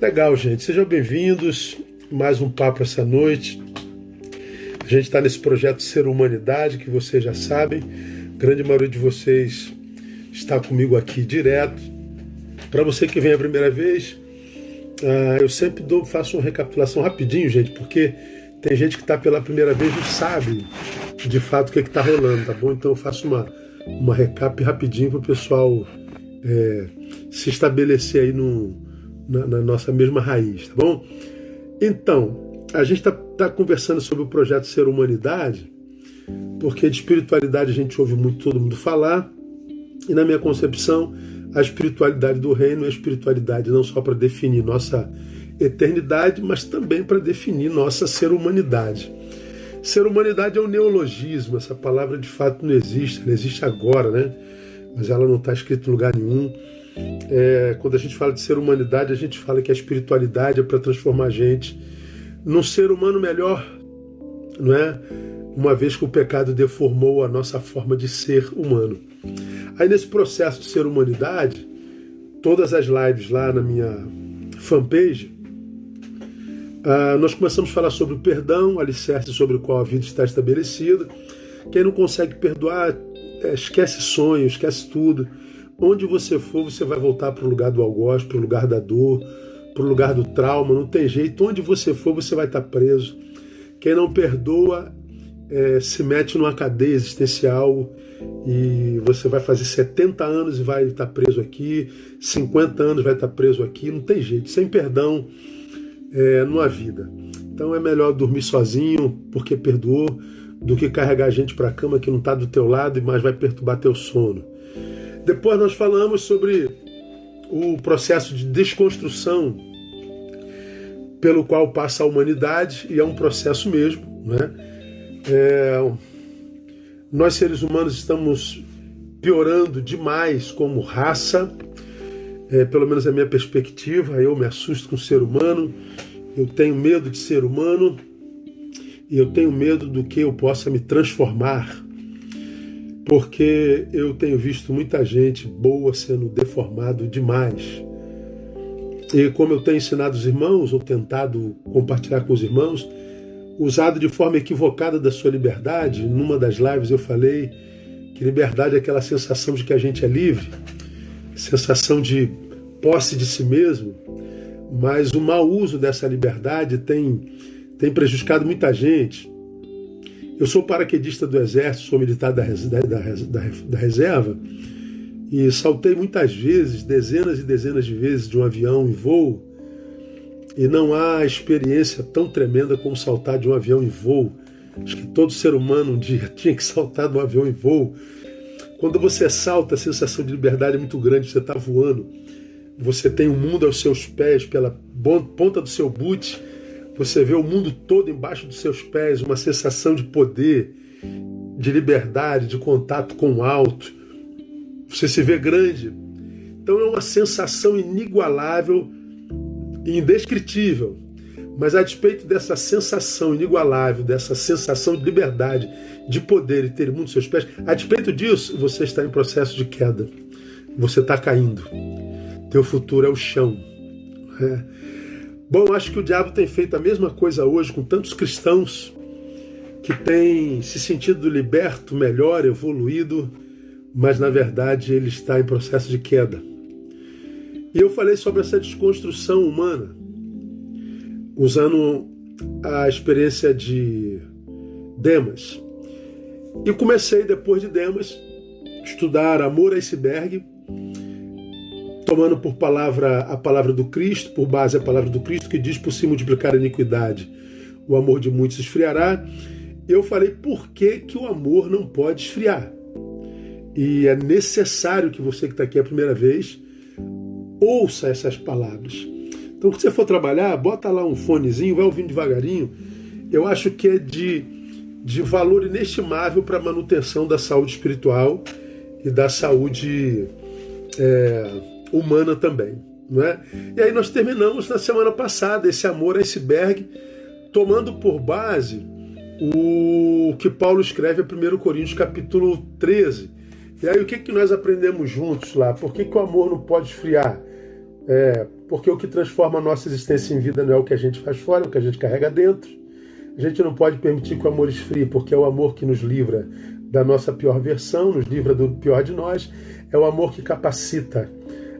Legal, gente. Sejam bem-vindos. Mais um papo essa noite. A gente está nesse projeto Ser Humanidade, que vocês já sabem. A grande maioria de vocês está comigo aqui direto. Para você que vem a primeira vez, uh, eu sempre dou, faço uma recapitulação rapidinho, gente, porque tem gente que está pela primeira vez e não sabe de fato o que está rolando, tá bom? Então eu faço uma, uma recap rapidinho para o pessoal é, se estabelecer aí no, na, na, nossa mesma raiz, tá bom? Então, a gente está tá conversando sobre o projeto Ser Humanidade, porque de espiritualidade a gente ouve muito todo mundo falar, e na minha concepção, a espiritualidade do reino é a espiritualidade não só para definir nossa eternidade, mas também para definir nossa ser humanidade. Ser humanidade é um neologismo, essa palavra de fato não existe, ela existe agora, né? Mas ela não está escrita em lugar nenhum. É, quando a gente fala de ser humanidade, a gente fala que a espiritualidade é para transformar a gente num ser humano melhor, não é? Uma vez que o pecado deformou a nossa forma de ser humano. Aí nesse processo de ser humanidade, todas as lives lá na minha fanpage, uh, nós começamos a falar sobre o perdão, alicerce sobre o qual a vida está estabelecida. Quem não consegue perdoar, é, esquece sonhos, esquece tudo. Onde você for, você vai voltar para o lugar do algoz, para o lugar da dor, para o lugar do trauma, não tem jeito. Onde você for, você vai estar preso. Quem não perdoa é, se mete numa cadeia existencial e você vai fazer 70 anos e vai estar preso aqui, 50 anos vai estar preso aqui, não tem jeito. Sem perdão é, não há vida. Então é melhor dormir sozinho porque perdoou do que carregar gente para a cama que não está do teu lado e mais vai perturbar teu sono. Depois nós falamos sobre o processo de desconstrução pelo qual passa a humanidade, e é um processo mesmo. Né? É, nós, seres humanos, estamos piorando demais como raça, é, pelo menos é a minha perspectiva. Eu me assusto com o ser humano, eu tenho medo de ser humano e eu tenho medo do que eu possa me transformar porque eu tenho visto muita gente boa sendo deformado demais. E como eu tenho ensinado os irmãos, ou tentado compartilhar com os irmãos, usado de forma equivocada da sua liberdade, numa das lives eu falei que liberdade é aquela sensação de que a gente é livre, sensação de posse de si mesmo, mas o mau uso dessa liberdade tem, tem prejudicado muita gente. Eu sou paraquedista do Exército, sou militar da, da, da, da reserva e saltei muitas vezes, dezenas e dezenas de vezes, de um avião em voo. E não há experiência tão tremenda como saltar de um avião em voo. Acho que todo ser humano um dia tinha que saltar de um avião em voo. Quando você salta, a sensação de liberdade é muito grande, você está voando. Você tem o mundo aos seus pés, pela ponta do seu boot você vê o mundo todo embaixo dos seus pés, uma sensação de poder, de liberdade, de contato com o alto. Você se vê grande. Então é uma sensação inigualável e indescritível. Mas a despeito dessa sensação inigualável, dessa sensação de liberdade, de poder e ter o mundo aos seus pés, a despeito disso, você está em processo de queda. Você está caindo. Teu futuro é o chão. É. Bom, acho que o diabo tem feito a mesma coisa hoje com tantos cristãos que têm se sentido liberto, melhor, evoluído, mas na verdade ele está em processo de queda. E eu falei sobre essa desconstrução humana, usando a experiência de Demas. E comecei, depois de Demas, estudar Amor Iceberg tomando por palavra a palavra do Cristo, por base a palavra do Cristo, que diz: por se multiplicar a iniquidade, o amor de muitos esfriará. Eu falei por que, que o amor não pode esfriar. E é necessário que você que está aqui a primeira vez ouça essas palavras. Então, quando você for trabalhar, bota lá um fonezinho, vai ouvindo devagarinho. Eu acho que é de, de valor inestimável para a manutenção da saúde espiritual e da saúde é, humana também. Não é? E aí nós terminamos na semana passada esse amor iceberg, tomando por base o que Paulo escreve em 1 Coríntios capítulo 13. E aí o que, que nós aprendemos juntos lá? Por que, que o amor não pode esfriar? É, porque o que transforma a nossa existência em vida não é o que a gente faz fora, é o que a gente carrega dentro. A gente não pode permitir que o amor esfrie, porque é o amor que nos livra da nossa pior versão, nos livra do pior de nós. É o amor que capacita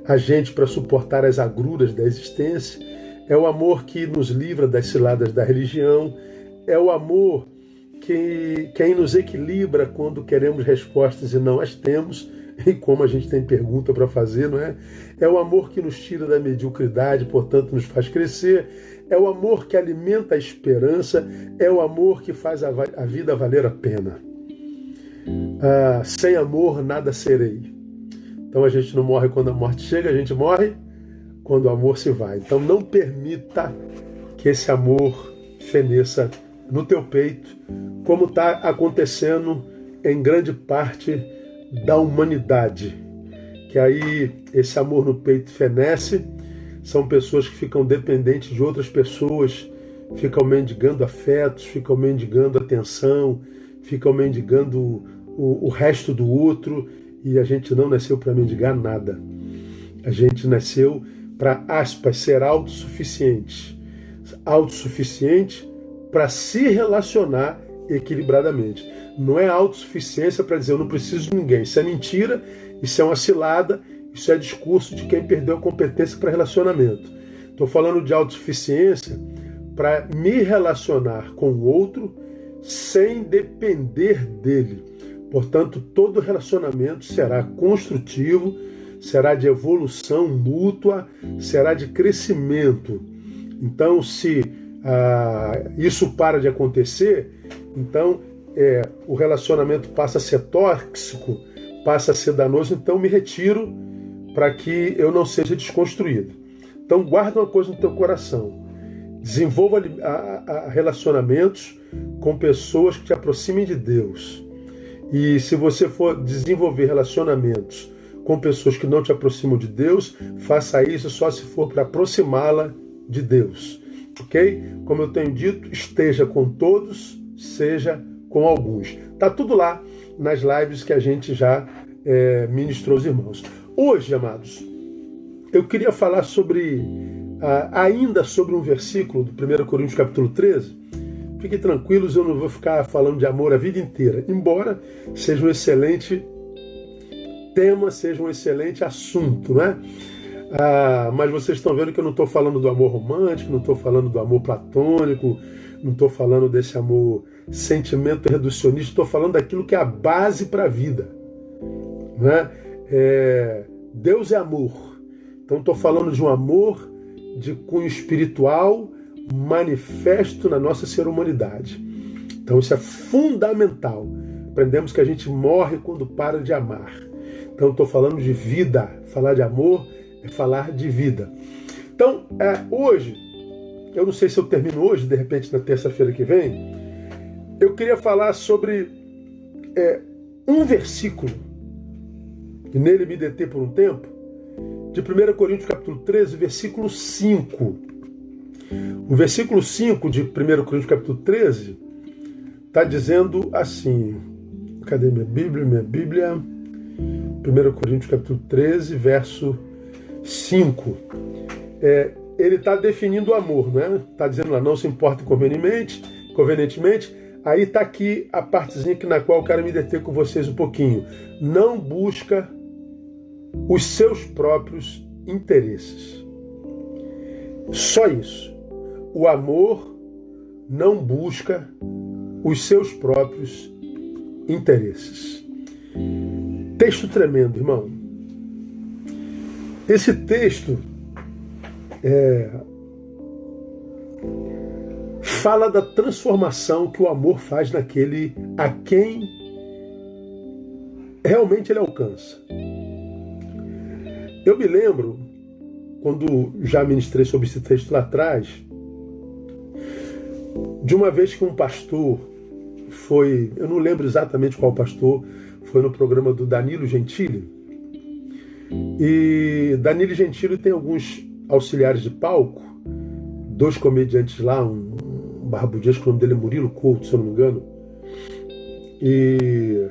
a gente para suportar as agruras da existência. É o amor que nos livra das ciladas da religião. É o amor que quem nos equilibra quando queremos respostas e não as temos e como a gente tem pergunta para fazer, não é? É o amor que nos tira da mediocridade, portanto nos faz crescer. É o amor que alimenta a esperança. É o amor que faz a, a vida valer a pena. Ah, sem amor, nada serei. Então a gente não morre quando a morte chega, a gente morre quando o amor se vai. Então não permita que esse amor feneça no teu peito, como está acontecendo em grande parte da humanidade. Que aí esse amor no peito fenece, são pessoas que ficam dependentes de outras pessoas, ficam mendigando afetos, ficam mendigando atenção, ficam mendigando o, o resto do outro, e a gente não nasceu para mendigar nada. A gente nasceu para, aspas, ser autossuficiente. Autossuficiente para se relacionar equilibradamente. Não é autossuficiência para dizer eu não preciso de ninguém. Isso é mentira, isso é uma cilada, isso é discurso de quem perdeu a competência para relacionamento. Estou falando de autossuficiência para me relacionar com o outro sem depender dele. Portanto, todo relacionamento será construtivo, será de evolução mútua, será de crescimento. Então, se ah, isso para de acontecer, então é, o relacionamento passa a ser tóxico, passa a ser danoso, então me retiro para que eu não seja desconstruído. Então guarda uma coisa no teu coração. Desenvolva a, a relacionamentos com pessoas que te aproximem de Deus. E se você for desenvolver relacionamentos com pessoas que não te aproximam de Deus, faça isso só se for para aproximá-la de Deus ok? Como eu tenho dito, esteja com todos, seja com alguns. Tá tudo lá nas lives que a gente já é, ministrou os irmãos. Hoje, amados, eu queria falar sobre ainda sobre um versículo do 1 Coríntios capítulo 13. Fiquem tranquilos, eu não vou ficar falando de amor a vida inteira, embora seja um excelente tema, seja um excelente assunto, não é? Ah, mas vocês estão vendo que eu não estou falando do amor romântico, não estou falando do amor platônico, não estou falando desse amor sentimento reducionista, estou falando daquilo que é a base para a vida. Né? É, Deus é amor. Então estou falando de um amor de cunho espiritual manifesto na nossa ser humanidade. Então isso é fundamental. Aprendemos que a gente morre quando para de amar. Então estou falando de vida. Falar de amor é falar de vida. Então, é, hoje, eu não sei se eu termino hoje, de repente na terça-feira que vem, eu queria falar sobre é, um versículo, e nele me deter por um tempo, de 1 Coríntios capítulo 13, versículo 5. O versículo 5 de 1 Coríntios capítulo 13 está dizendo assim, cadê minha Bíblia? Minha Bíblia, 1 Coríntios capítulo 13, verso 5, é, ele está definindo o amor, né? Está dizendo lá, não se importa convenientemente, convenientemente. Aí está aqui a partezinha que, na qual eu quero me deter com vocês um pouquinho. Não busca os seus próprios interesses. Só isso. O amor não busca os seus próprios interesses. Texto tremendo, irmão. Esse texto é, fala da transformação que o amor faz naquele a quem realmente ele alcança. Eu me lembro, quando já ministrei sobre esse texto lá atrás, de uma vez que um pastor foi, eu não lembro exatamente qual pastor, foi no programa do Danilo Gentili, e Danilo Gentili tem alguns auxiliares de palco, dois comediantes lá, um, um barbudesco, o nome dele é Murilo Couto, se eu não me engano. E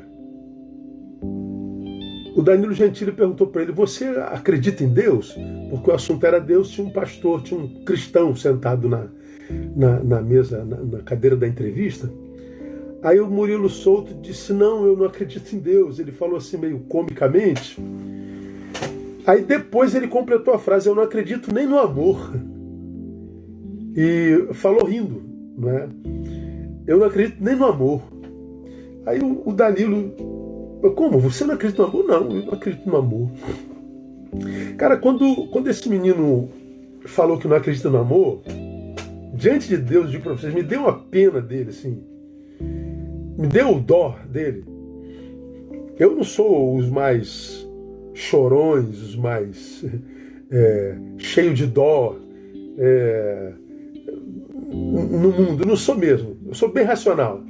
o Danilo Gentili perguntou para ele: Você acredita em Deus? Porque o assunto era Deus, tinha um pastor, tinha um cristão sentado na, na, na mesa, na, na cadeira da entrevista. Aí o Murilo Souto disse: Não, eu não acredito em Deus. Ele falou assim, meio comicamente. Aí depois ele completou a frase: Eu não acredito nem no amor. E falou rindo, não é? Eu não acredito nem no amor. Aí o, o Danilo, como? Você não acredita no amor? Não, eu não acredito no amor. Cara, quando, quando esse menino falou que não acredita no amor, diante de Deus, de vocês, me deu uma pena dele, assim. Me deu o dó dele. Eu não sou os mais chorões, os mais é, cheios de dó é, no mundo. Eu não sou mesmo. Eu sou bem racional.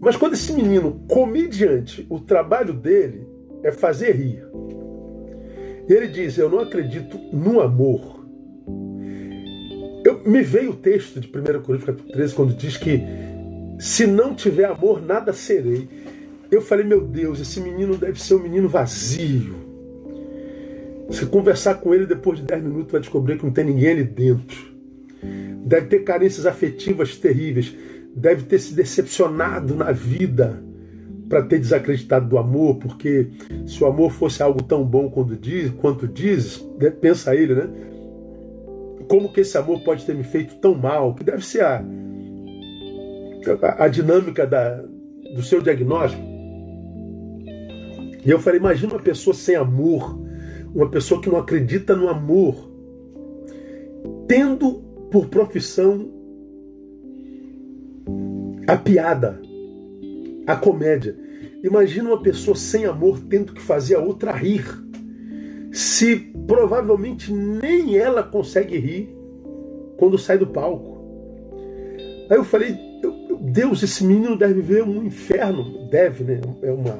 Mas quando esse menino, comediante, o trabalho dele é fazer rir. Ele diz: Eu não acredito no amor. Eu, me veio o texto de 1 Coríntios capítulo 13, quando diz que se não tiver amor, nada serei. Eu falei, meu Deus, esse menino deve ser um menino vazio. Se conversar com ele depois de 10 minutos, vai descobrir que não tem ninguém ali dentro. Deve ter carências afetivas terríveis deve ter se decepcionado na vida para ter desacreditado do amor, porque se o amor fosse algo tão bom quanto diz, quanto diz, pensa ele, né? Como que esse amor pode ter me feito tão mal? Que deve ser a, a, a dinâmica da, do seu diagnóstico. E eu falei, imagina uma pessoa sem amor, uma pessoa que não acredita no amor, tendo por profissão a piada, a comédia. Imagina uma pessoa sem amor tendo que fazer a outra rir. Se provavelmente nem ela consegue rir quando sai do palco. Aí eu falei, Deus, esse menino deve ver um inferno. Deve, né? É uma,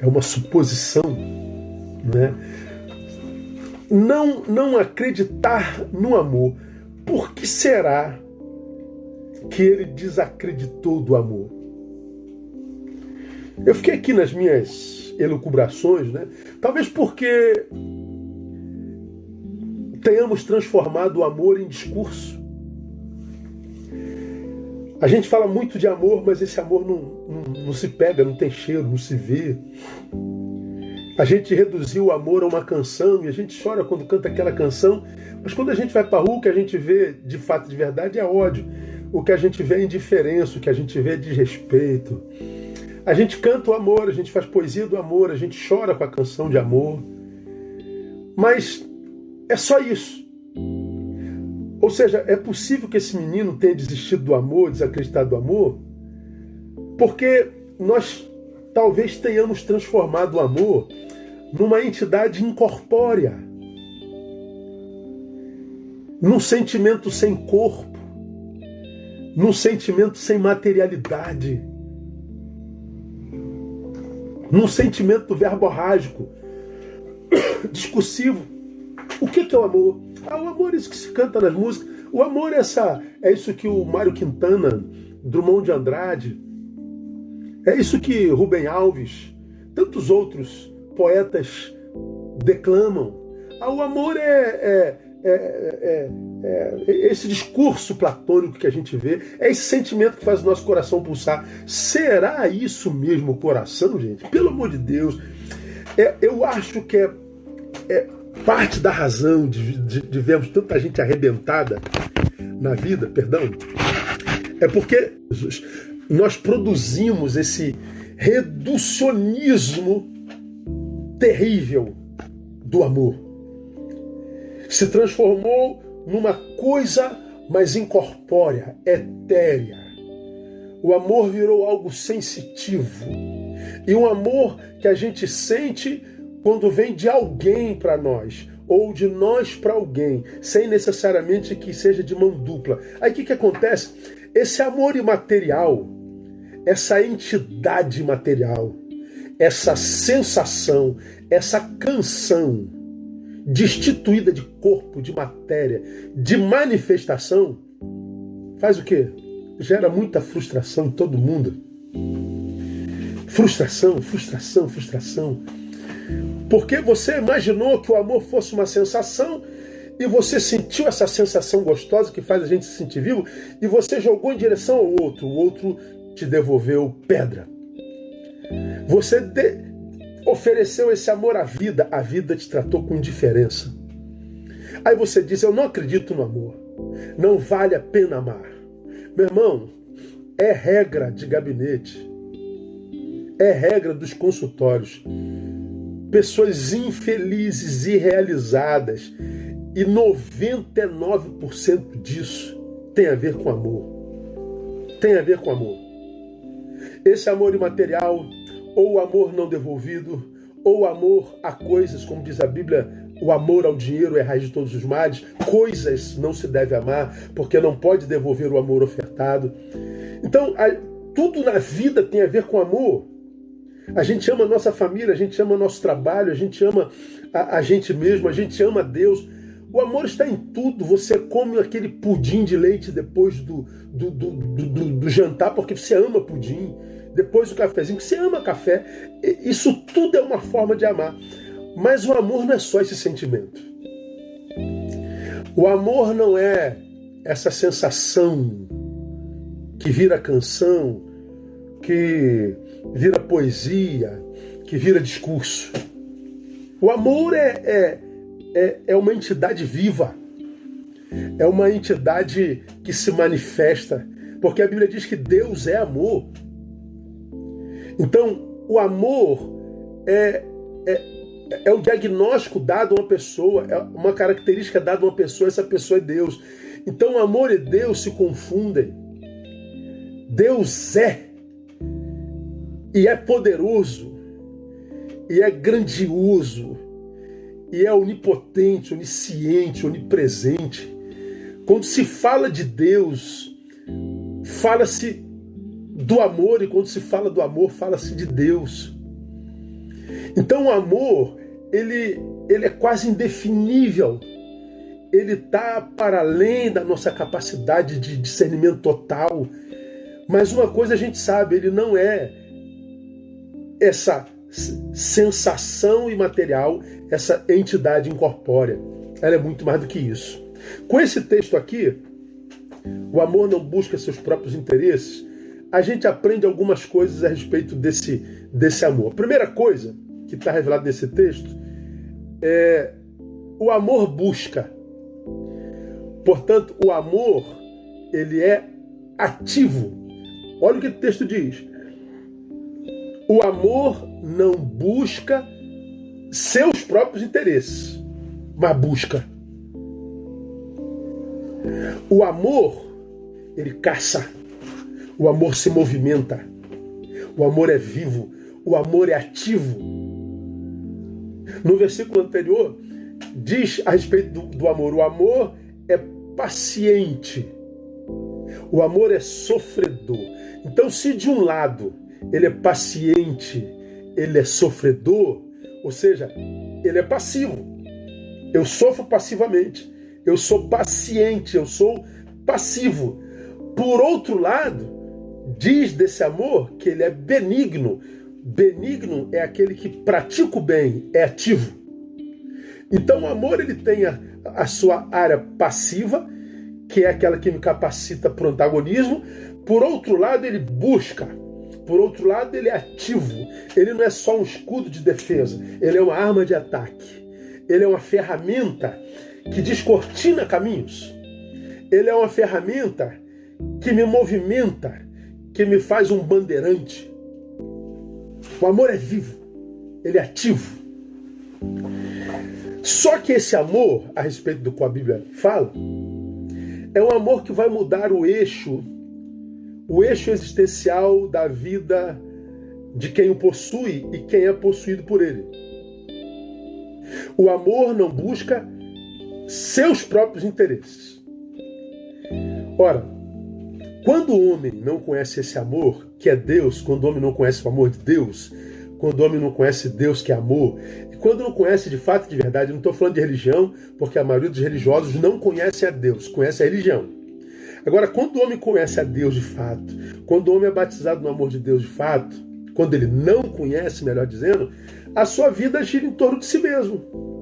é uma suposição. Né? Não, não acreditar no amor. Por que será que ele desacreditou do amor. Eu fiquei aqui nas minhas elucubrações, né? Talvez porque tenhamos transformado o amor em discurso. A gente fala muito de amor, mas esse amor não, não, não se pega, não tem cheiro, não se vê. A gente reduziu o amor a uma canção e a gente chora quando canta aquela canção, mas quando a gente vai para a rua, o que a gente vê de fato de verdade é ódio o que a gente vê é indiferença, o que a gente vê é desrespeito. A gente canta o amor, a gente faz poesia do amor, a gente chora com a canção de amor. Mas é só isso. Ou seja, é possível que esse menino tenha desistido do amor, desacreditado do amor, porque nós talvez tenhamos transformado o amor numa entidade incorpórea, num sentimento sem corpo num sentimento sem materialidade, num sentimento verborrágico, discursivo. O que é o amor? Ah, o amor é isso que se canta nas músicas. O amor é, essa, é isso que o Mário Quintana, Drummond de Andrade, é isso que Rubem Alves, tantos outros poetas declamam. Ah, o amor é, é, é, é, é, esse discurso platônico que a gente vê, é esse sentimento que faz o nosso coração pulsar. Será isso mesmo o coração, gente? Pelo amor de Deus. É, eu acho que é, é, parte da razão de, de, de vermos tanta gente arrebentada na vida, perdão, é porque nós produzimos esse reducionismo terrível do amor se transformou numa coisa mais incorpórea, etérea. O amor virou algo sensitivo. E um amor que a gente sente quando vem de alguém para nós, ou de nós para alguém, sem necessariamente que seja de mão dupla. Aí o que, que acontece? Esse amor imaterial, essa entidade material, essa sensação, essa canção, destituída de corpo, de matéria, de manifestação, faz o quê? Gera muita frustração em todo mundo. Frustração, frustração, frustração. Porque você imaginou que o amor fosse uma sensação e você sentiu essa sensação gostosa que faz a gente se sentir vivo e você jogou em direção ao outro, o outro te devolveu pedra. Você de... ofereceu esse amor à vida, a vida te tratou com indiferença. Aí você diz: Eu não acredito no amor, não vale a pena amar. Meu irmão, é regra de gabinete, é regra dos consultórios. Pessoas infelizes e realizadas, e 99% disso tem a ver com amor. Tem a ver com amor. Esse amor imaterial, ou amor não devolvido, ou amor a coisas, como diz a Bíblia, o amor ao dinheiro é raiz de todos os males. Coisas não se deve amar, porque não pode devolver o amor ofertado. Então, a, tudo na vida tem a ver com amor. A gente ama a nossa família, a gente ama nosso trabalho, a gente ama a, a gente mesmo, a gente ama Deus. O amor está em tudo. Você come aquele pudim de leite depois do, do, do, do jantar porque você ama pudim. Depois do cafezinho, você ama café. Isso tudo é uma forma de amar. Mas o amor não é só esse sentimento. O amor não é essa sensação que vira canção, que vira poesia, que vira discurso. O amor é, é, é, é uma entidade viva, é uma entidade que se manifesta, porque a Bíblia diz que Deus é amor. Então, o amor é, é, é o diagnóstico dado a uma pessoa, é uma característica dada a uma pessoa, essa pessoa é Deus. Então, amor e Deus se confundem. Deus é, e é poderoso, e é grandioso, e é onipotente, onisciente, onipresente. Quando se fala de Deus, fala-se do amor, e quando se fala do amor, fala-se de Deus. Então o amor, ele, ele é quase indefinível. Ele está para além da nossa capacidade de discernimento total. Mas uma coisa a gente sabe, ele não é essa sensação imaterial, essa entidade incorpórea. Ela é muito mais do que isso. Com esse texto aqui, o amor não busca seus próprios interesses, a gente aprende algumas coisas a respeito desse, desse amor. A primeira coisa que está revelado nesse texto é o amor busca. Portanto, o amor ele é ativo. Olha o que o texto diz. O amor não busca seus próprios interesses, mas busca. O amor, ele caça. O amor se movimenta. O amor é vivo. O amor é ativo. No versículo anterior, diz a respeito do, do amor: o amor é paciente. O amor é sofredor. Então, se de um lado ele é paciente, ele é sofredor, ou seja, ele é passivo. Eu sofro passivamente. Eu sou paciente, eu sou passivo. Por outro lado, diz desse amor que ele é benigno. Benigno é aquele que pratica o bem, é ativo. Então o amor ele tem a, a sua área passiva, que é aquela que me capacita para o antagonismo. Por outro lado, ele busca por outro lado, ele é ativo. Ele não é só um escudo de defesa, ele é uma arma de ataque. Ele é uma ferramenta que descortina caminhos. Ele é uma ferramenta que me movimenta, que me faz um bandeirante. O amor é vivo, ele é ativo. Só que esse amor, a respeito do qual a Bíblia fala, é um amor que vai mudar o eixo o eixo existencial da vida de quem o possui e quem é possuído por ele. O amor não busca seus próprios interesses. Ora, quando o homem não conhece esse amor, que é Deus, quando o homem não conhece o amor de Deus, quando o homem não conhece Deus, que é amor, e quando não conhece de fato de verdade, não estou falando de religião, porque a maioria dos religiosos não conhece a Deus, conhece a religião. Agora, quando o homem conhece a Deus de fato, quando o homem é batizado no amor de Deus de fato, quando ele não conhece, melhor dizendo, a sua vida gira em torno de si mesmo.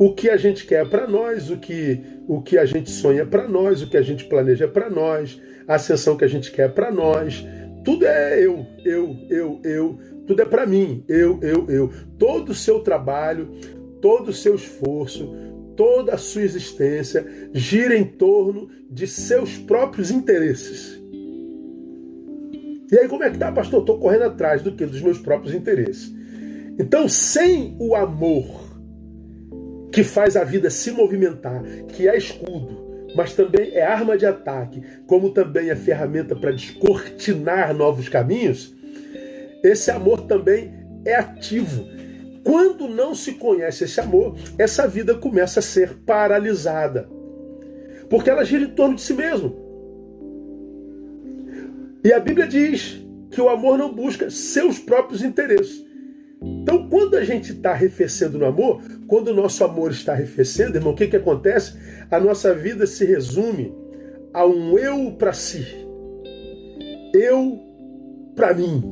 O que a gente quer para nós, o que, o que a gente sonha para nós, o que a gente planeja para nós, a ascensão que a gente quer para nós, tudo é eu, eu, eu, eu, tudo é para mim, eu, eu, eu. Todo o seu trabalho, todo o seu esforço, toda a sua existência gira em torno de seus próprios interesses. E aí, como é que tá, pastor? Estou correndo atrás do que? Dos meus próprios interesses. Então, sem o amor que faz a vida se movimentar, que é escudo, mas também é arma de ataque, como também é ferramenta para descortinar novos caminhos, esse amor também é ativo. Quando não se conhece esse amor, essa vida começa a ser paralisada. Porque ela gira em torno de si mesmo. E a Bíblia diz que o amor não busca seus próprios interesses. Então, quando a gente está arrefecendo no amor, quando o nosso amor está arrefecendo, irmão, o que, que acontece? A nossa vida se resume a um eu para si. Eu para mim.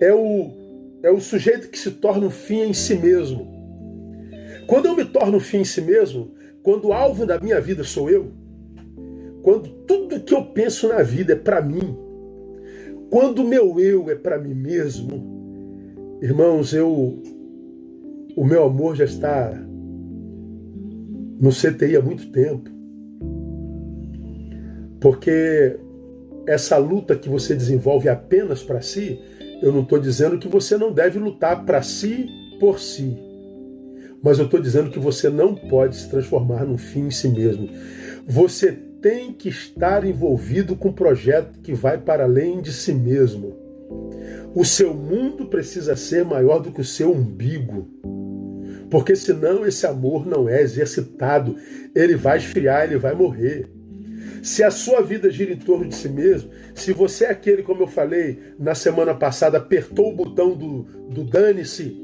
É o, é o sujeito que se torna um fim em si mesmo. Quando eu me torno um fim em si mesmo, quando o alvo da minha vida sou eu, quando tudo que eu penso na vida é para mim, quando o meu eu é para mim mesmo, Irmãos, eu o meu amor já está no CTI há muito tempo. Porque essa luta que você desenvolve apenas para si, eu não estou dizendo que você não deve lutar para si por si. Mas eu estou dizendo que você não pode se transformar num fim em si mesmo. Você tem que estar envolvido com um projeto que vai para além de si mesmo. O seu mundo precisa ser maior do que o seu umbigo. Porque senão esse amor não é exercitado, ele vai esfriar, ele vai morrer. Se a sua vida gira em torno de si mesmo, se você é aquele, como eu falei na semana passada, apertou o botão do, do dane-se,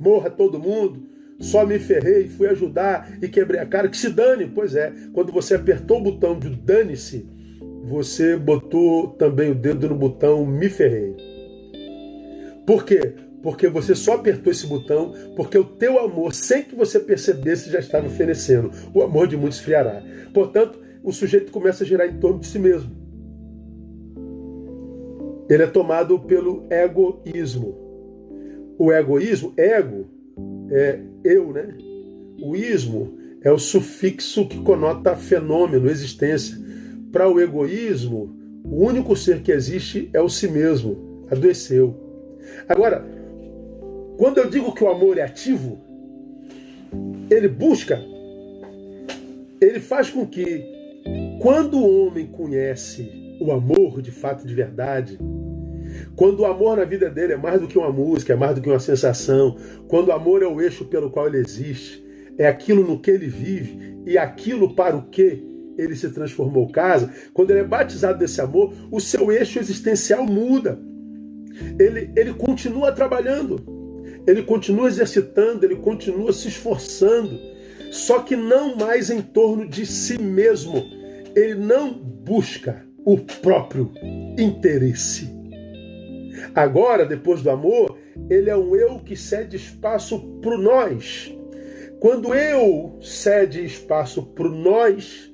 morra todo mundo, só me ferrei, fui ajudar e quebrei a cara, que se dane. Pois é, quando você apertou o botão de dane-se, você botou também o dedo no botão me ferrei. Por quê? Porque você só apertou esse botão porque o teu amor, sem que você percebesse, já estava oferecendo. O amor de muitos esfriará. Portanto, o sujeito começa a girar em torno de si mesmo. Ele é tomado pelo egoísmo. O egoísmo, ego, é eu, né? O ismo é o sufixo que conota fenômeno, existência. Para o egoísmo, o único ser que existe é o si mesmo. Adoeceu. Agora, quando eu digo que o amor é ativo, ele busca, ele faz com que, quando o homem conhece o amor de fato de verdade, quando o amor na vida dele é mais do que uma música, é mais do que uma sensação, quando o amor é o eixo pelo qual ele existe, é aquilo no que ele vive e aquilo para o que ele se transformou. Casa, quando ele é batizado desse amor, o seu eixo existencial muda. Ele, ele continua trabalhando, ele continua exercitando, ele continua se esforçando, só que não mais em torno de si mesmo. Ele não busca o próprio interesse. Agora, depois do amor, ele é um eu que cede espaço para nós. Quando eu cede espaço para nós,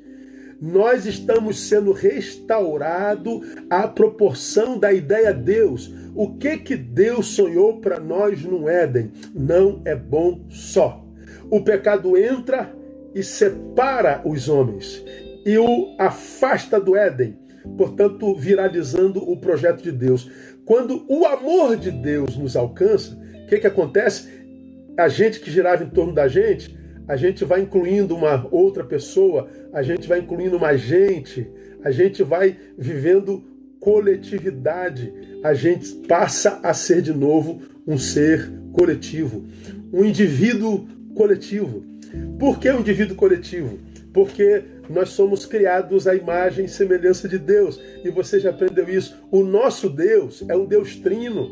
nós estamos sendo restaurado à proporção da ideia Deus. O que que Deus sonhou para nós no Éden não é bom só. O pecado entra e separa os homens e o afasta do Éden, portanto, viralizando o projeto de Deus. Quando o amor de Deus nos alcança, o que, que acontece? A gente que girava em torno da gente a gente vai incluindo uma outra pessoa, a gente vai incluindo mais gente, a gente vai vivendo coletividade, a gente passa a ser de novo um ser coletivo, um indivíduo coletivo. Por que um indivíduo coletivo? Porque nós somos criados à imagem e semelhança de Deus. E você já aprendeu isso. O nosso Deus é um Deus trino.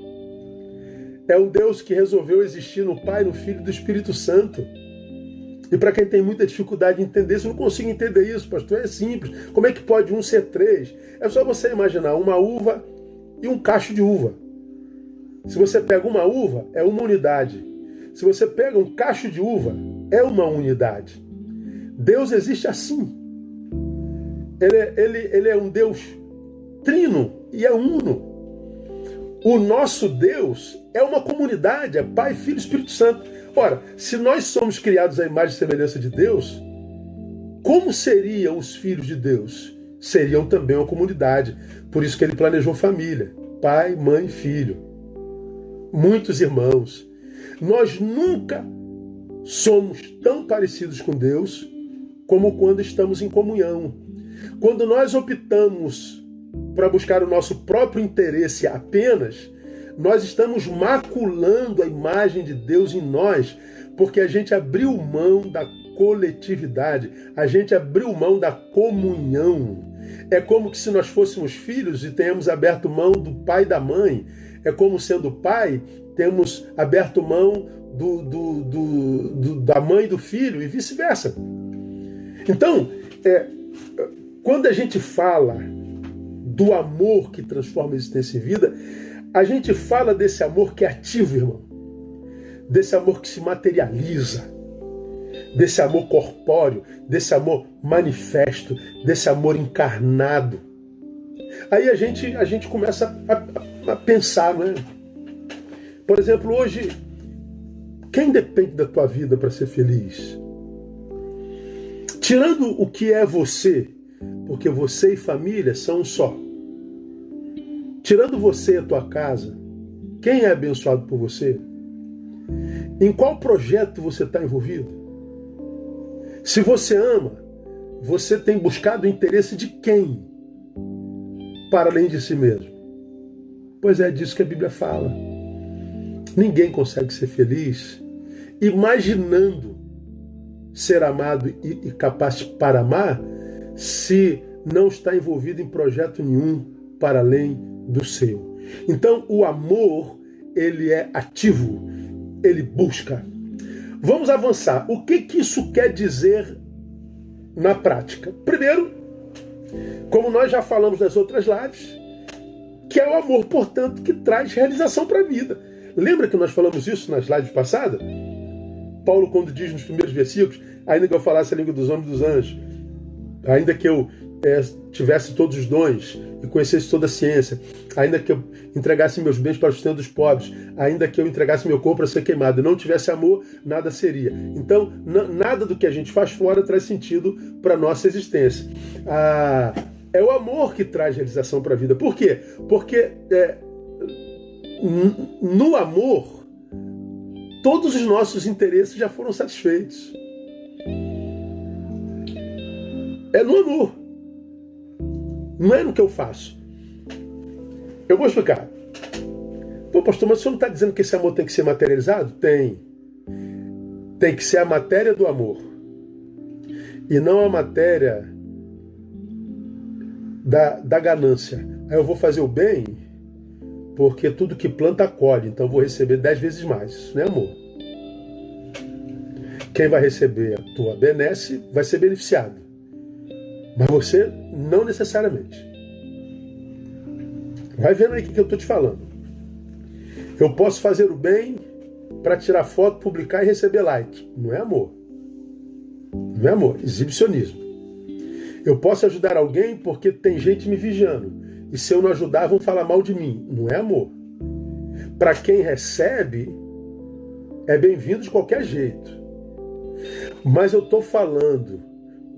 É um Deus que resolveu existir no Pai, no Filho e do Espírito Santo. E para quem tem muita dificuldade de entender isso, não consigo entender isso, pastor. É simples. Como é que pode um ser três? É só você imaginar uma uva e um cacho de uva. Se você pega uma uva, é uma unidade. Se você pega um cacho de uva, é uma unidade. Deus existe assim. Ele, é, ele, ele é um Deus trino e é uno. O nosso Deus é uma comunidade, é Pai, Filho e Espírito Santo. Ora, se nós somos criados à imagem e semelhança de Deus, como seriam os filhos de Deus? Seriam também uma comunidade. Por isso que ele planejou família: pai, mãe, filho. Muitos irmãos. Nós nunca somos tão parecidos com Deus como quando estamos em comunhão. Quando nós optamos para buscar o nosso próprio interesse apenas, nós estamos maculando a imagem de Deus em nós, porque a gente abriu mão da coletividade, a gente abriu mão da comunhão. É como se nós fôssemos filhos e tenhamos aberto mão do pai e da mãe. É como sendo pai, temos aberto mão do, do, do, do da mãe e do filho e vice-versa. Então, é, quando a gente fala do amor que transforma existência em vida, a gente fala desse amor que é ativo, irmão. Desse amor que se materializa. Desse amor corpóreo, desse amor manifesto, desse amor encarnado. Aí a gente, a gente começa a, a, a pensar, né? Por exemplo, hoje, quem depende da tua vida para ser feliz? Tirando o que é você, porque você e família são um só. Tirando você e a tua casa, quem é abençoado por você? Em qual projeto você está envolvido? Se você ama, você tem buscado o interesse de quem? Para além de si mesmo. Pois é disso que a Bíblia fala. Ninguém consegue ser feliz imaginando ser amado e, capaz para amar se não está envolvido em projeto nenhum para além do seu. Então, o amor, ele é ativo, ele busca. Vamos avançar. O que, que isso quer dizer na prática? Primeiro, como nós já falamos nas outras lives, que é o amor, portanto, que traz realização para a vida. Lembra que nós falamos isso nas lives passadas? Paulo, quando diz nos primeiros versículos, ainda que eu falasse a língua dos homens e dos anjos, ainda que eu é, tivesse todos os dons e conhecesse toda a ciência, ainda que eu entregasse meus bens para o sustento dos pobres, ainda que eu entregasse meu corpo para ser queimado, não tivesse amor, nada seria. Então, nada do que a gente faz fora traz sentido para nossa existência. Ah, é o amor que traz realização para a vida. Por quê? Porque é, no amor, todos os nossos interesses já foram satisfeitos. É no amor. Não é no que eu faço. Eu vou explicar. Pô, pastor, mas o senhor não está dizendo que esse amor tem que ser materializado? Tem. Tem que ser a matéria do amor. E não a matéria da, da ganância. Aí eu vou fazer o bem porque tudo que planta colhe, então vou receber dez vezes mais. Isso não é amor. Quem vai receber a tua benesse vai ser beneficiado. Mas você não necessariamente. Vai vendo aí o que eu estou te falando. Eu posso fazer o bem para tirar foto, publicar e receber like. Não é amor. Não é amor, exibicionismo. Eu posso ajudar alguém porque tem gente me vigiando. E se eu não ajudar, vão falar mal de mim. Não é amor. Para quem recebe, é bem-vindo de qualquer jeito. Mas eu estou falando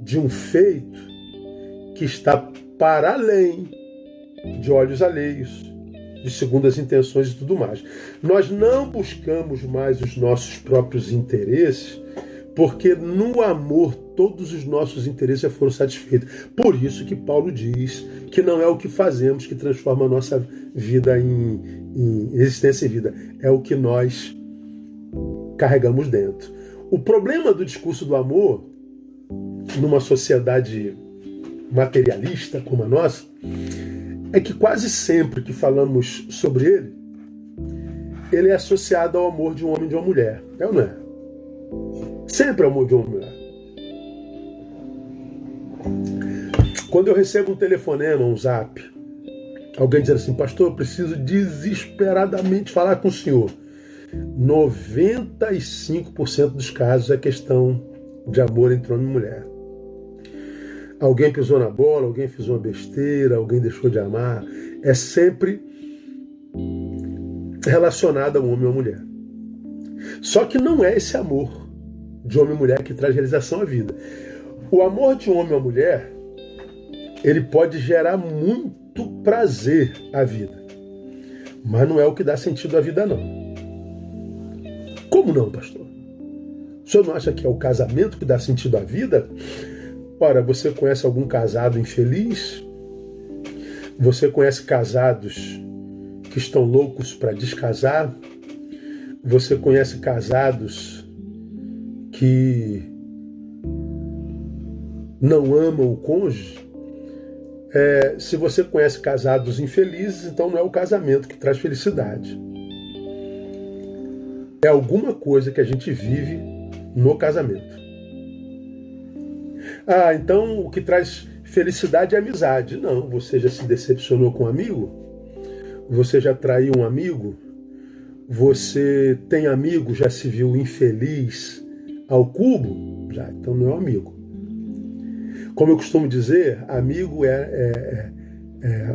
de um feito que está para além de olhos alheios, de segundas intenções e tudo mais. Nós não buscamos mais os nossos próprios interesses, porque no amor todos os nossos interesses já foram satisfeitos. Por isso que Paulo diz que não é o que fazemos que transforma a nossa vida em, em existência em vida, é o que nós carregamos dentro. O problema do discurso do amor numa sociedade materialista como a nossa, é que quase sempre que falamos sobre ele, ele é associado ao amor de um homem e de uma mulher. É ou não é? Sempre é amor de uma mulher. Quando eu recebo um telefonema, um zap, Alguém dizer assim, pastor, eu preciso desesperadamente falar com o senhor. 95% dos casos é questão de amor entre homem e mulher. Alguém pisou na bola, alguém fez uma besteira, alguém deixou de amar. É sempre relacionado a um homem ou mulher. Só que não é esse amor de homem e mulher que traz realização à vida. O amor de um homem ou mulher, ele pode gerar muito prazer à vida. Mas não é o que dá sentido à vida, não. Como não, pastor? O senhor não acha que é o casamento que dá sentido à vida? Ora, você conhece algum casado infeliz? Você conhece casados que estão loucos para descasar? Você conhece casados que não amam o cônjuge? É, se você conhece casados infelizes, então não é o casamento que traz felicidade. É alguma coisa que a gente vive no casamento. Ah, então o que traz felicidade é amizade. Não, você já se decepcionou com um amigo? Você já traiu um amigo? Você tem amigo, já se viu infeliz ao cubo? Já, então não é um amigo. Como eu costumo dizer, amigo é, é, é,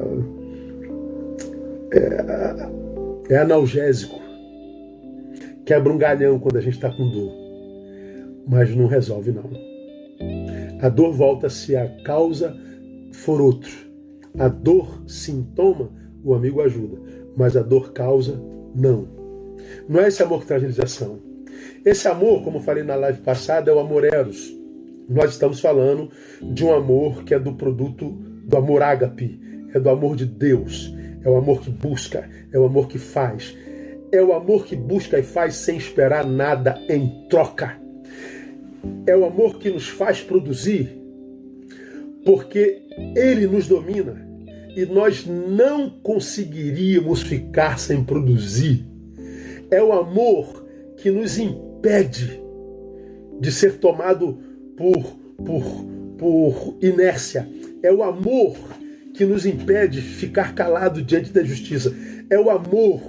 é, é analgésico. Quebra um galhão quando a gente está com dor. Mas não resolve, não. A dor volta se a causa for outro. A dor sintoma, o amigo ajuda. Mas a dor causa, não. Não é esse amor que traz realização. Esse amor, como falei na live passada, é o amor eros nós estamos falando de um amor que é do produto do amor ágape, é do amor de Deus, é o amor que busca, é o amor que faz, é o amor que busca e faz sem esperar nada em troca. É o amor que nos faz produzir, porque ele nos domina e nós não conseguiríamos ficar sem produzir. É o amor que nos impede de ser tomado por, por, por inércia. É o amor que nos impede de ficar calado diante da justiça. É o amor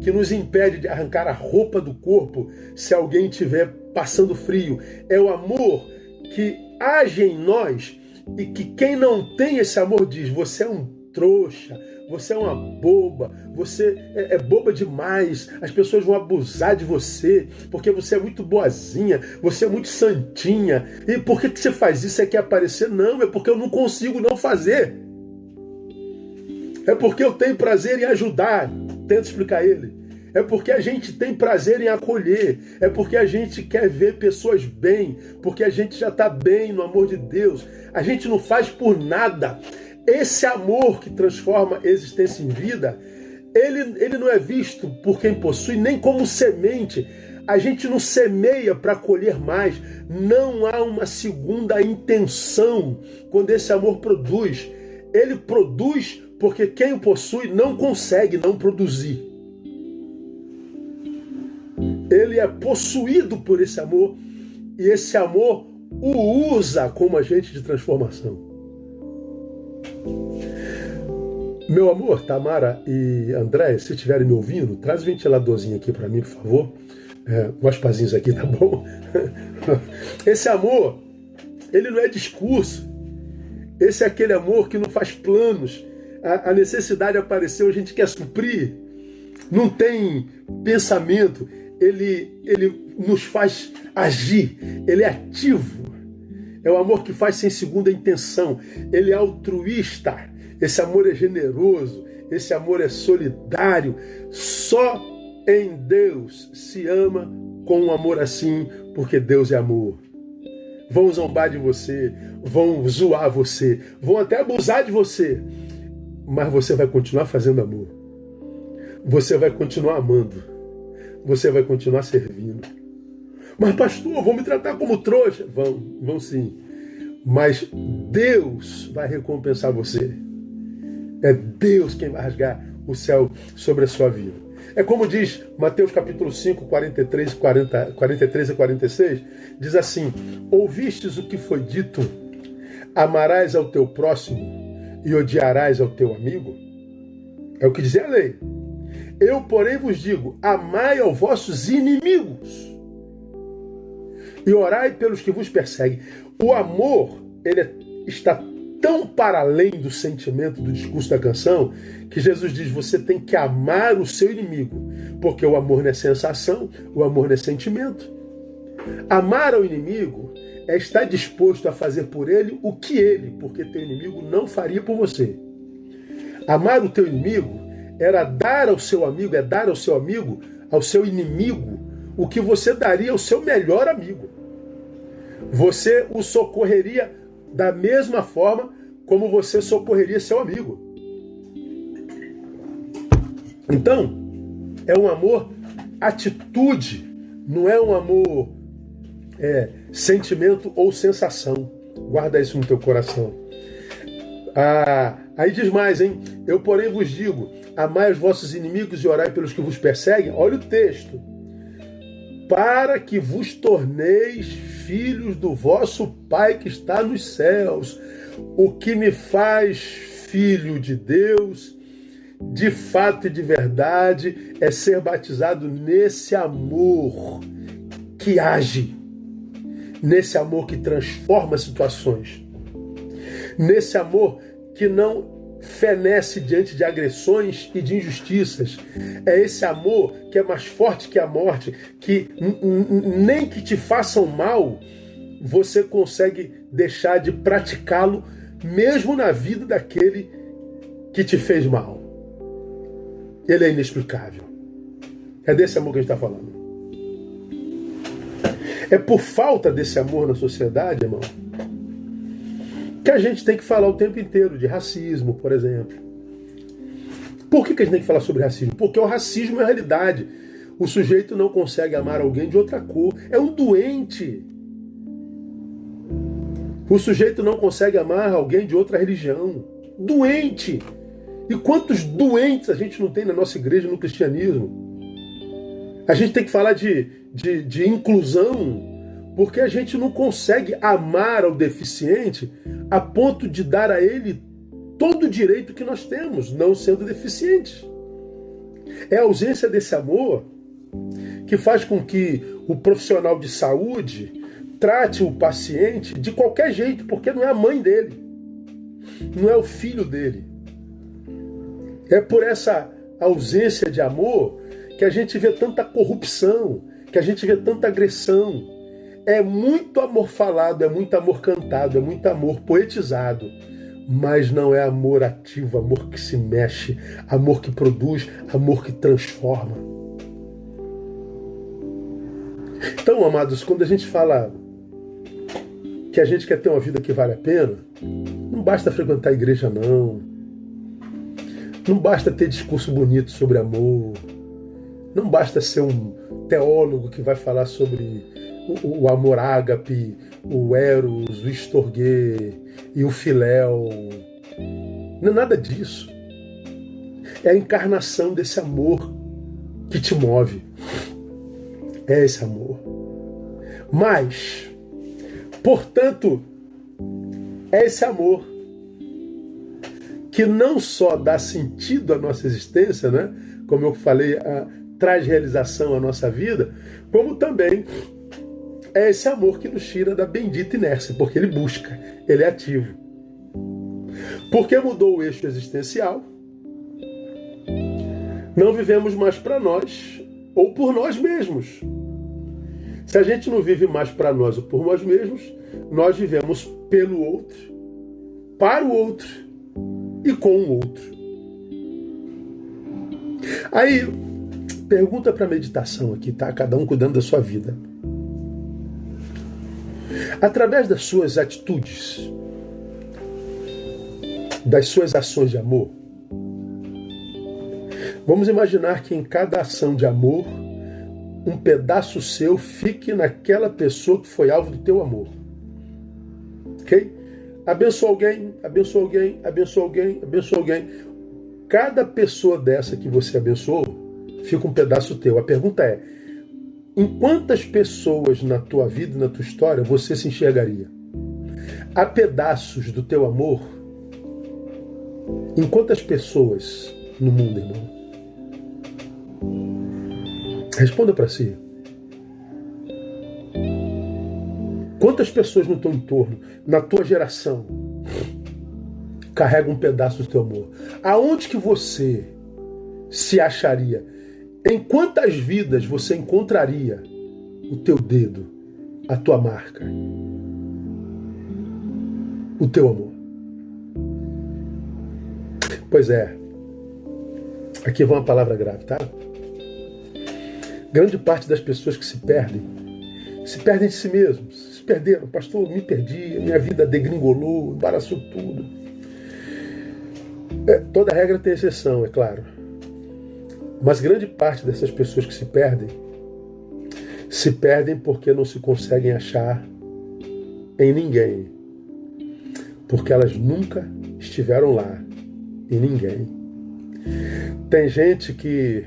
que nos impede de arrancar a roupa do corpo se alguém estiver passando frio. É o amor que age em nós e que quem não tem esse amor diz: você é um trouxa, você é uma boba, você é, é, boba demais, as pessoas vão abusar de você, porque você é muito boazinha, você é muito santinha. E por que, que você faz isso? É quer aparecer? Não, é porque eu não consigo não fazer. É porque eu tenho prazer em ajudar. Tento explicar ele. É porque a gente tem prazer em acolher. É porque a gente quer ver pessoas bem. Porque a gente já está bem no amor de Deus. A gente não faz por nada. Esse amor que transforma existência em vida, ele, ele não é visto por quem possui nem como semente. A gente não semeia para colher mais. Não há uma segunda intenção quando esse amor produz. Ele produz porque quem o possui não consegue não produzir. Ele é possuído por esse amor e esse amor o usa como agente de transformação. Meu amor, Tamara e André, se estiverem me ouvindo, traz o ventiladorzinho aqui para mim, por favor. É, umas pazinhos aqui, tá bom? Esse amor, ele não é discurso. Esse é aquele amor que não faz planos. A, a necessidade apareceu, a gente quer suprir. Não tem pensamento. Ele, ele nos faz agir. Ele é ativo. É o amor que faz sem segunda intenção. Ele é altruísta. Esse amor é generoso, esse amor é solidário. Só em Deus se ama com um amor assim, porque Deus é amor. Vão zombar de você, vão zoar você, vão até abusar de você, mas você vai continuar fazendo amor. Você vai continuar amando. Você vai continuar servindo. Mas, pastor, vão me tratar como trouxa? Vão, vão sim. Mas Deus vai recompensar você. É Deus quem vai rasgar o céu sobre a sua vida. É como diz Mateus capítulo 5, 43, 40, 43 e 46, diz assim: Ouvistes o que foi dito, amarás ao teu próximo e odiarás ao teu amigo? É o que dizia a lei. Eu, porém, vos digo: amai aos vossos inimigos e orai pelos que vos perseguem. O amor, ele está tão para além do sentimento do discurso da canção que Jesus diz: você tem que amar o seu inimigo, porque o amor não é sensação, o amor não é sentimento. Amar ao inimigo é estar disposto a fazer por ele o que ele, porque teu inimigo não faria por você. Amar o teu inimigo era dar ao seu amigo, é dar ao seu amigo, ao seu inimigo, o que você daria ao seu melhor amigo. Você o socorreria da mesma forma como você socorreria seu amigo. Então, é um amor atitude, não é um amor é, sentimento ou sensação. Guarda isso no teu coração. Ah, aí diz mais, hein? Eu, porém, vos digo: amai os vossos inimigos e orai pelos que vos perseguem. Olha o texto. Para que vos torneis filhos do vosso Pai que está nos céus. O que me faz filho de Deus, de fato e de verdade, é ser batizado nesse amor que age, nesse amor que transforma situações, nesse amor que não fenece diante de agressões e de injustiças. É esse amor que é mais forte que a morte, que nem que te façam mal, você consegue deixar de praticá-lo, mesmo na vida daquele que te fez mal. Ele é inexplicável. É desse amor que a gente está falando. É por falta desse amor na sociedade, irmão, que a gente tem que falar o tempo inteiro de racismo, por exemplo. Por que, que a gente tem que falar sobre racismo? Porque o racismo é a realidade. O sujeito não consegue amar alguém de outra cor. É um doente. O sujeito não consegue amar alguém de outra religião. Doente. E quantos doentes a gente não tem na nossa igreja, no cristianismo? A gente tem que falar de, de, de inclusão, porque a gente não consegue amar ao deficiente a ponto de dar a ele todo o direito que nós temos, não sendo deficientes. É a ausência desse amor que faz com que o profissional de saúde trate o paciente de qualquer jeito, porque não é a mãe dele, não é o filho dele. É por essa ausência de amor que a gente vê tanta corrupção, que a gente vê tanta agressão. É muito amor falado, é muito amor cantado, é muito amor poetizado, mas não é amor ativo, amor que se mexe, amor que produz, amor que transforma. Então, amados, quando a gente fala que a gente quer ter uma vida que vale a pena, não basta frequentar a igreja, não. Não basta ter discurso bonito sobre amor. Não basta ser um teólogo que vai falar sobre o, o amor ágape, o eros, o estorguê e o filéu. Não é nada disso. É a encarnação desse amor que te move. É esse amor. Mas, portanto, é esse amor que não só dá sentido à nossa existência, né? como eu falei, traz realização à nossa vida, como também é esse amor que nos tira da bendita inércia, porque ele busca, ele é ativo. Porque mudou o eixo existencial, não vivemos mais para nós ou por nós mesmos. Se a gente não vive mais para nós ou por nós mesmos, nós vivemos pelo outro, para o outro e com o outro. Aí, pergunta para meditação aqui, tá? Cada um cuidando da sua vida. Através das suas atitudes, das suas ações de amor, vamos imaginar que em cada ação de amor, um pedaço seu fique naquela pessoa que foi alvo do teu amor. Ok? Abençoa alguém, abençoa alguém, abençoa alguém, abençoa alguém. Cada pessoa dessa que você abençoou, fica um pedaço teu. A pergunta é: em quantas pessoas na tua vida, na tua história, você se enxergaria? Há pedaços do teu amor? Em quantas pessoas no mundo, irmão? Responda para si. Quantas pessoas no teu entorno, na tua geração, carregam um pedaço do teu amor? Aonde que você se acharia? Em quantas vidas você encontraria o teu dedo, a tua marca, o teu amor? Pois é, aqui vai uma palavra grave, tá? Grande parte das pessoas que se perdem, se perdem de si mesmos perderam, pastor, me perdi, minha vida degringolou, embaraçou tudo. É, toda regra tem exceção, é claro. Mas grande parte dessas pessoas que se perdem, se perdem porque não se conseguem achar em ninguém. Porque elas nunca estiveram lá em ninguém. Tem gente que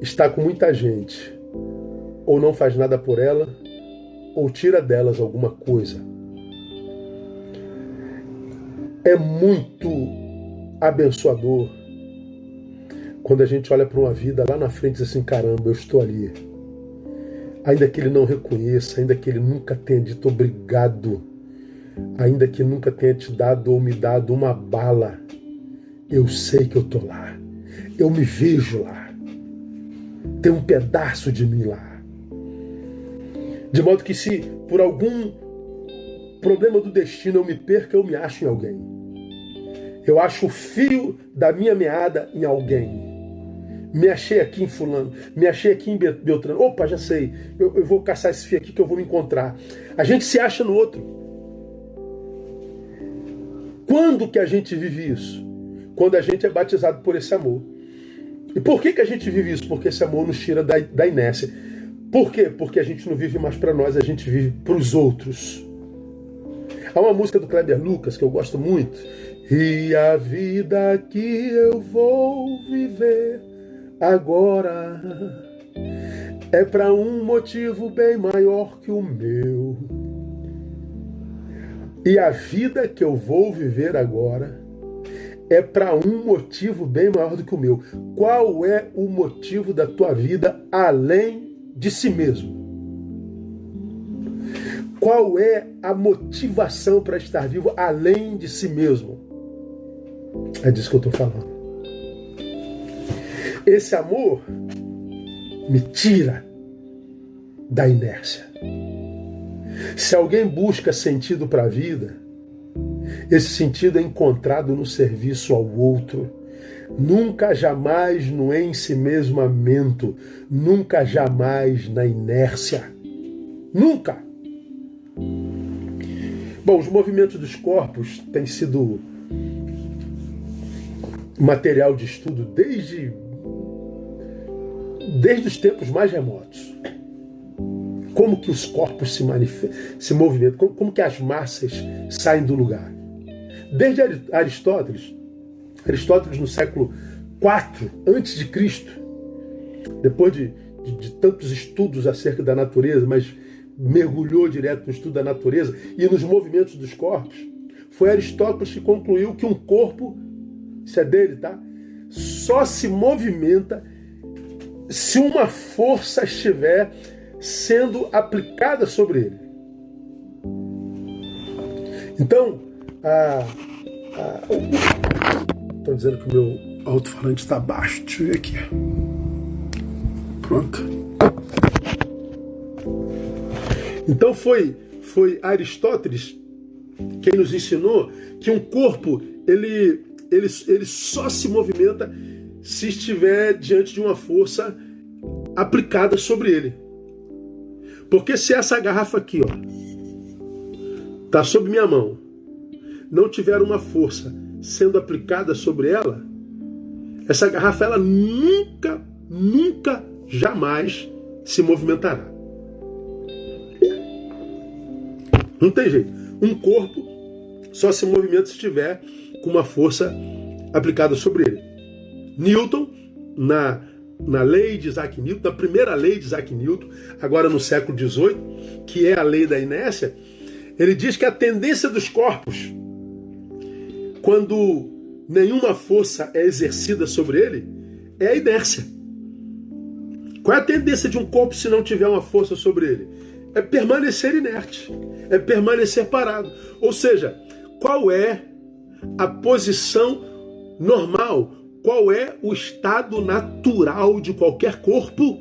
está com muita gente ou não faz nada por ela ou tira delas alguma coisa. É muito abençoador quando a gente olha para uma vida lá na frente e diz assim: caramba, eu estou ali. Ainda que ele não reconheça, ainda que ele nunca tenha dito obrigado, ainda que nunca tenha te dado ou me dado uma bala, eu sei que eu estou lá. Eu me vejo lá. Tem um pedaço de mim lá. De modo que se por algum problema do destino eu me perca, eu me acho em alguém. Eu acho o fio da minha meada em alguém. Me achei aqui em fulano, me achei aqui em Beltrano. Opa, já sei, eu, eu vou caçar esse fio aqui que eu vou me encontrar. A gente se acha no outro. Quando que a gente vive isso? Quando a gente é batizado por esse amor. E por que, que a gente vive isso? Porque esse amor nos tira da, da inércia. Por quê? Porque a gente não vive mais para nós, a gente vive para os outros. Há uma música do Kleber Lucas que eu gosto muito. E a vida que eu vou viver agora é para um motivo bem maior que o meu. E a vida que eu vou viver agora é para um motivo bem maior do que o meu. Qual é o motivo da tua vida além de si mesmo. Qual é a motivação para estar vivo além de si mesmo? É disso que eu estou falando. Esse amor me tira da inércia. Se alguém busca sentido para a vida, esse sentido é encontrado no serviço ao outro nunca jamais no ensimesmamento, nunca jamais na inércia. Nunca! Bom, os movimentos dos corpos têm sido material de estudo desde, desde os tempos mais remotos. Como que os corpos se, se movimentam, como, como que as massas saem do lugar. Desde Aristóteles, Aristóteles no século IV antes de Cristo, depois de, de, de tantos estudos acerca da natureza, mas mergulhou direto no estudo da natureza e nos movimentos dos corpos, foi Aristóteles que concluiu que um corpo, isso é dele, tá? Só se movimenta se uma força estiver sendo aplicada sobre ele. Então, a, a, dizendo que o meu alto-falante está baixo. Deixa eu ver aqui. Pronto. Então foi, foi Aristóteles quem nos ensinou que um corpo ele, ele, ele só se movimenta se estiver diante de uma força aplicada sobre ele. Porque se essa garrafa aqui, ó, tá sob minha mão, não tiver uma força sendo aplicada sobre ela, essa garrafa ela nunca, nunca, jamais se movimentará. Não tem jeito. Um corpo só se movimenta se estiver com uma força aplicada sobre ele. Newton, na, na lei de Isaac Newton, na primeira lei de Isaac Newton, agora no século XVIII, que é a lei da inércia, ele diz que a tendência dos corpos quando nenhuma força é exercida sobre ele, é a inércia. Qual é a tendência de um corpo se não tiver uma força sobre ele? É permanecer inerte, é permanecer parado. Ou seja, qual é a posição normal? Qual é o estado natural de qualquer corpo?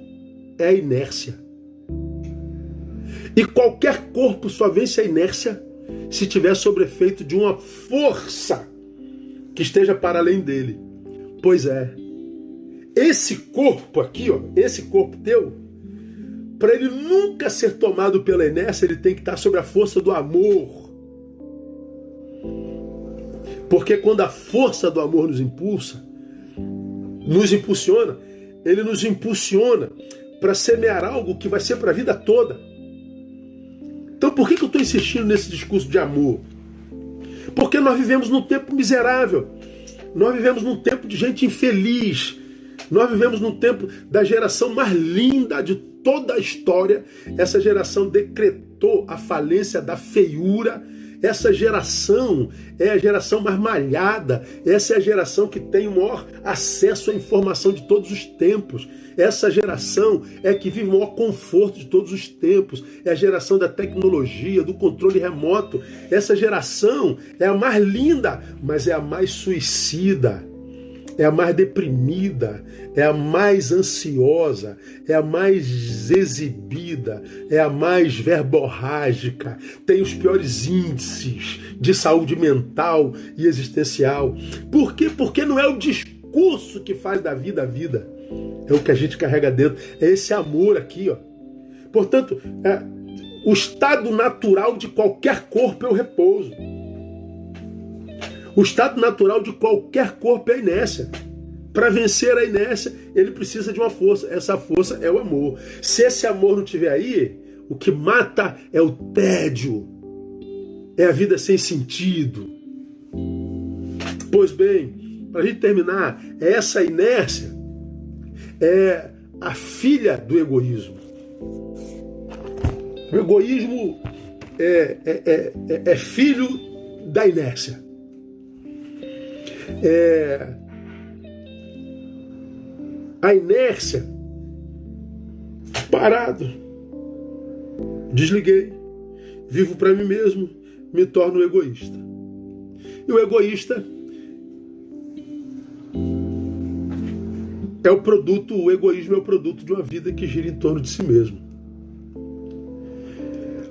É a inércia. E qualquer corpo só vence a inércia se tiver sobre efeito de uma força que esteja para além dele. Pois é, esse corpo aqui, ó, esse corpo teu, para ele nunca ser tomado pela inércia, ele tem que estar sobre a força do amor. Porque quando a força do amor nos impulsa, nos impulsiona, ele nos impulsiona para semear algo que vai ser para a vida toda. Então por que, que eu estou insistindo nesse discurso de amor? Porque nós vivemos num tempo miserável. Nós vivemos num tempo de gente infeliz, nós vivemos num tempo da geração mais linda de toda a história. Essa geração decretou a falência da feiura. Essa geração é a geração mais malhada. Essa é a geração que tem o maior acesso à informação de todos os tempos. Essa geração é que vive o maior conforto de todos os tempos. É a geração da tecnologia, do controle remoto. Essa geração é a mais linda, mas é a mais suicida é a mais deprimida, é a mais ansiosa, é a mais exibida, é a mais verborrágica, tem os piores índices de saúde mental e existencial. Por quê? Porque não é o discurso que faz da vida a vida, é o que a gente carrega dentro, é esse amor aqui, ó. Portanto, é, o estado natural de qualquer corpo é o repouso. O estado natural de qualquer corpo é a inércia. Para vencer a inércia, ele precisa de uma força. Essa força é o amor. Se esse amor não tiver aí, o que mata é o tédio, é a vida sem sentido. Pois bem, para a gente terminar, essa inércia é a filha do egoísmo. O egoísmo é, é, é, é filho da inércia é, a inércia, parado, desliguei, vivo para mim mesmo, me torno egoísta. E o egoísta é o produto, o egoísmo é o produto de uma vida que gira em torno de si mesmo.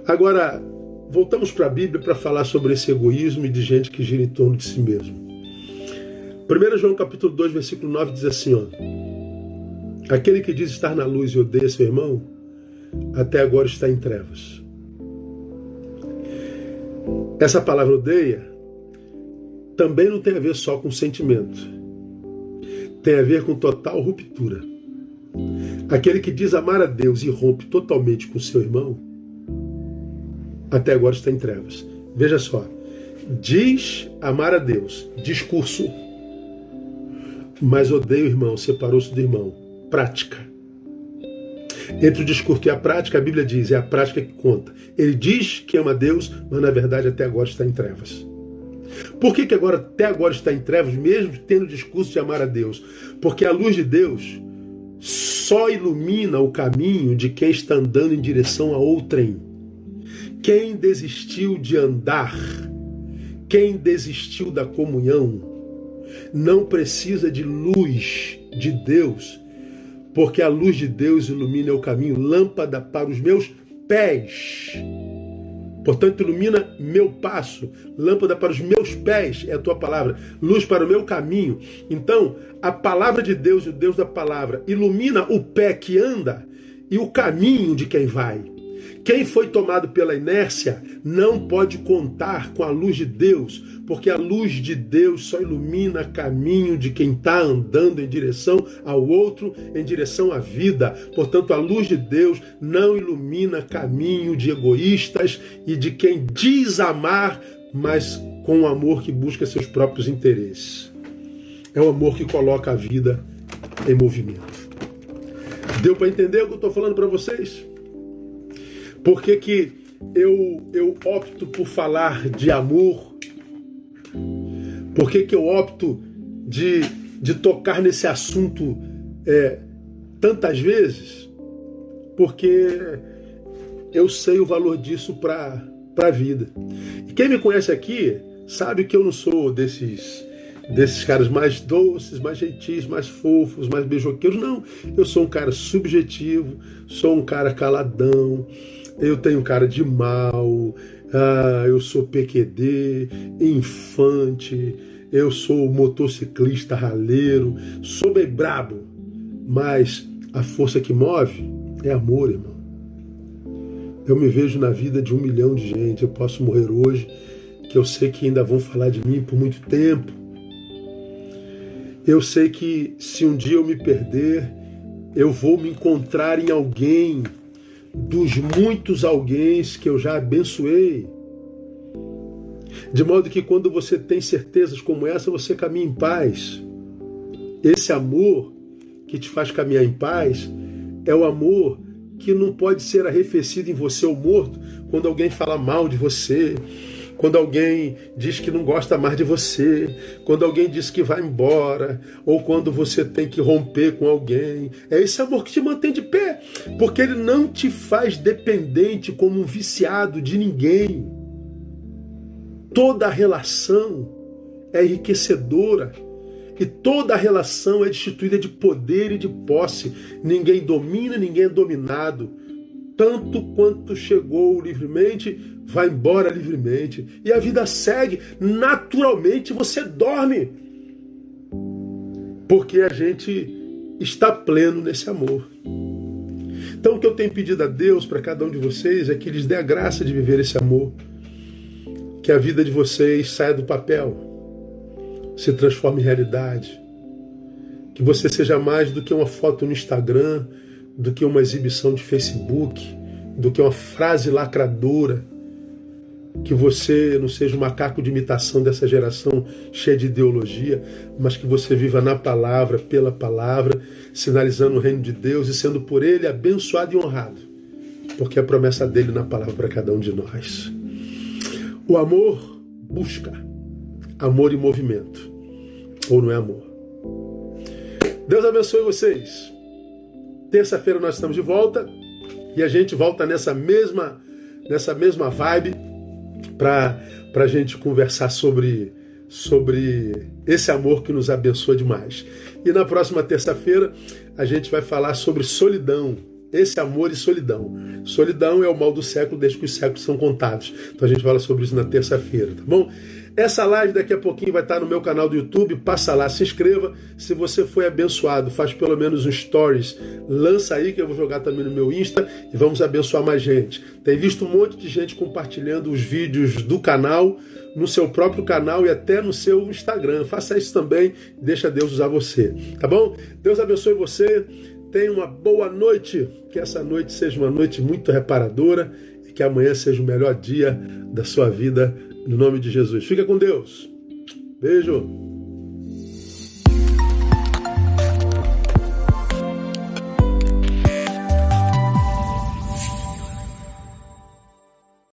Agora, voltamos para a Bíblia para falar sobre esse egoísmo e de gente que gira em torno de si mesmo. 1 João capítulo 2, versículo 9 diz assim, ó. Aquele que diz estar na luz e odeia seu irmão, até agora está em trevas. Essa palavra odeia também não tem a ver só com sentimento. Tem a ver com total ruptura. Aquele que diz amar a Deus e rompe totalmente com seu irmão, até agora está em trevas. Veja só. Diz amar a Deus, discurso mas odeia o irmão, separou-se do irmão. Prática. Entre o discurso e a prática, a Bíblia diz, é a prática que conta. Ele diz que ama Deus, mas na verdade até agora está em trevas. Por que, que agora até agora está em trevas, mesmo tendo o discurso de amar a Deus? Porque a luz de Deus só ilumina o caminho de quem está andando em direção a outrem. Quem desistiu de andar, quem desistiu da comunhão, não precisa de luz de Deus, porque a luz de Deus ilumina o caminho, lâmpada para os meus pés. Portanto, ilumina meu passo, lâmpada para os meus pés é a tua palavra, luz para o meu caminho. Então, a palavra de Deus, o Deus da palavra, ilumina o pé que anda e o caminho de quem vai. Quem foi tomado pela inércia não pode contar com a luz de Deus, porque a luz de Deus só ilumina caminho de quem está andando em direção ao outro, em direção à vida. Portanto, a luz de Deus não ilumina caminho de egoístas e de quem diz amar, mas com o amor que busca seus próprios interesses. É o amor que coloca a vida em movimento. Deu para entender o que eu estou falando para vocês? Por que, que eu, eu opto por falar de amor? Por que, que eu opto de, de tocar nesse assunto é, tantas vezes? Porque eu sei o valor disso para a vida. E quem me conhece aqui sabe que eu não sou desses desses caras mais doces, mais gentis, mais fofos, mais beijoqueiros. Não, eu sou um cara subjetivo, sou um cara caladão, eu tenho cara de mal, ah, eu sou PQD, infante, eu sou motociclista raleiro, sou bem brabo, mas a força que move é amor, irmão. Eu me vejo na vida de um milhão de gente. Eu posso morrer hoje, que eu sei que ainda vão falar de mim por muito tempo. Eu sei que se um dia eu me perder, eu vou me encontrar em alguém dos muitos alguém que eu já abençoei. De modo que quando você tem certezas como essa, você caminha em paz. Esse amor que te faz caminhar em paz é o amor que não pode ser arrefecido em você ou morto quando alguém fala mal de você, quando alguém diz que não gosta mais de você, quando alguém diz que vai embora, ou quando você tem que romper com alguém. É esse amor que te mantém de pé, porque ele não te faz dependente como um viciado de ninguém. Toda relação é enriquecedora. E toda relação é destituída de poder e de posse. Ninguém domina, ninguém é dominado tanto quanto chegou livremente, vai embora livremente. E a vida segue. Naturalmente você dorme. Porque a gente está pleno nesse amor. Então o que eu tenho pedido a Deus para cada um de vocês é que lhes dê a graça de viver esse amor. Que a vida de vocês saia do papel, se transforme em realidade. Que você seja mais do que uma foto no Instagram, do que uma exibição de Facebook, do que uma frase lacradora, que você não seja um macaco de imitação dessa geração cheia de ideologia, mas que você viva na palavra, pela palavra, sinalizando o reino de Deus e sendo por ele abençoado e honrado, porque é a promessa dele na palavra para cada um de nós. O amor busca, amor e movimento, ou não é amor? Deus abençoe vocês. Terça-feira nós estamos de volta e a gente volta nessa mesma nessa mesma vibe para a gente conversar sobre sobre esse amor que nos abençoa demais. E na próxima terça-feira a gente vai falar sobre solidão, esse amor e solidão. Solidão é o mal do século desde que os séculos são contados. Então a gente fala sobre isso na terça-feira, tá bom? Essa live daqui a pouquinho vai estar no meu canal do YouTube. Passa lá, se inscreva. Se você foi abençoado, faz pelo menos um stories. Lança aí que eu vou jogar também no meu Insta e vamos abençoar mais gente. Tem visto um monte de gente compartilhando os vídeos do canal no seu próprio canal e até no seu Instagram. Faça isso também. Deixa Deus usar você, tá bom? Deus abençoe você. Tenha uma boa noite. Que essa noite seja uma noite muito reparadora e que amanhã seja o melhor dia da sua vida no nome de Jesus. Fica com Deus. Beijo.